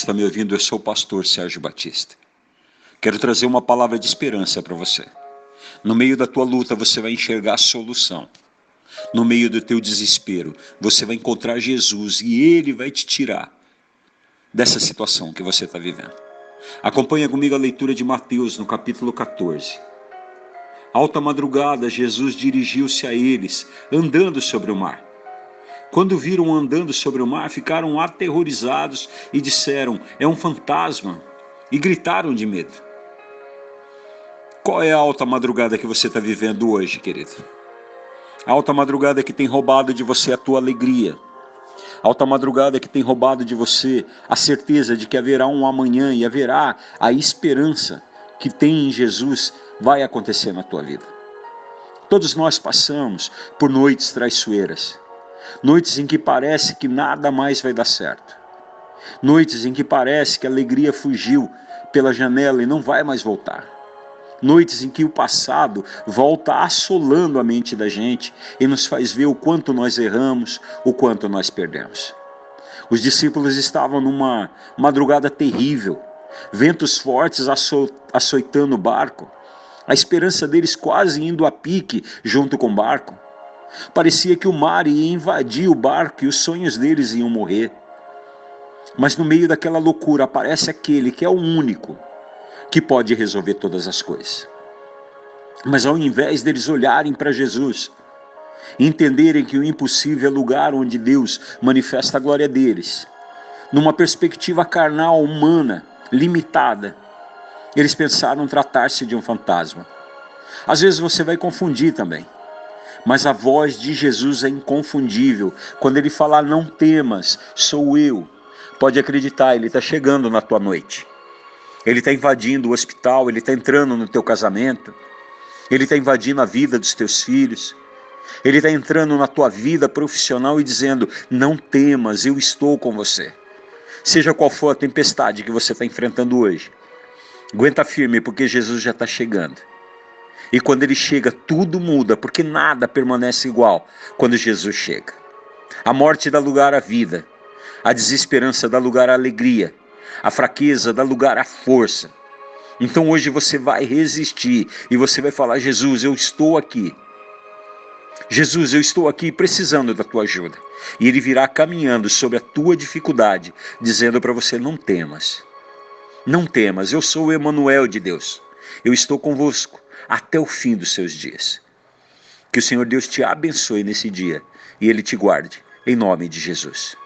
está me ouvindo, eu sou o pastor Sérgio Batista. Quero trazer uma palavra de esperança para você. No meio da tua luta, você vai enxergar a solução. No meio do teu desespero, você vai encontrar Jesus e ele vai te tirar dessa situação que você está vivendo. Acompanha comigo a leitura de Mateus no capítulo 14. Alta madrugada, Jesus dirigiu-se a eles, andando sobre o mar. Quando viram andando sobre o mar, ficaram aterrorizados e disseram: É um fantasma! E gritaram de medo. Qual é a alta madrugada que você está vivendo hoje, querido? A alta madrugada que tem roubado de você a tua alegria. A alta madrugada que tem roubado de você a certeza de que haverá um amanhã e haverá a esperança que tem em Jesus vai acontecer na tua vida. Todos nós passamos por noites traiçoeiras, noites em que parece que nada mais vai dar certo, noites em que parece que a alegria fugiu pela janela e não vai mais voltar noites em que o passado volta assolando a mente da gente e nos faz ver o quanto nós erramos, o quanto nós perdemos. Os discípulos estavam numa madrugada terrível, ventos fortes açoitando o barco, a esperança deles quase indo a pique junto com o barco. Parecia que o mar ia invadir o barco e os sonhos deles iam morrer. Mas no meio daquela loucura aparece aquele que é o único que pode resolver todas as coisas. Mas ao invés deles olharem para Jesus, entenderem que o impossível é lugar onde Deus manifesta a glória deles, numa perspectiva carnal, humana, limitada, eles pensaram tratar-se de um fantasma. Às vezes você vai confundir também, mas a voz de Jesus é inconfundível. Quando ele falar, não temas, sou eu. Pode acreditar, ele está chegando na tua noite. Ele está invadindo o hospital, ele está entrando no teu casamento, ele está invadindo a vida dos teus filhos, ele está entrando na tua vida profissional e dizendo: não temas, eu estou com você. Seja qual for a tempestade que você está enfrentando hoje, aguenta firme, porque Jesus já está chegando. E quando ele chega, tudo muda, porque nada permanece igual quando Jesus chega. A morte dá lugar à vida, a desesperança dá lugar à alegria, a fraqueza dá lugar à força. Então hoje você vai resistir e você vai falar: Jesus, eu estou aqui. Jesus, eu estou aqui precisando da tua ajuda. E ele virá caminhando sobre a tua dificuldade, dizendo para você: não temas. Não temas, eu sou o Emanuel de Deus. Eu estou convosco até o fim dos seus dias. Que o Senhor Deus te abençoe nesse dia e ele te guarde, em nome de Jesus.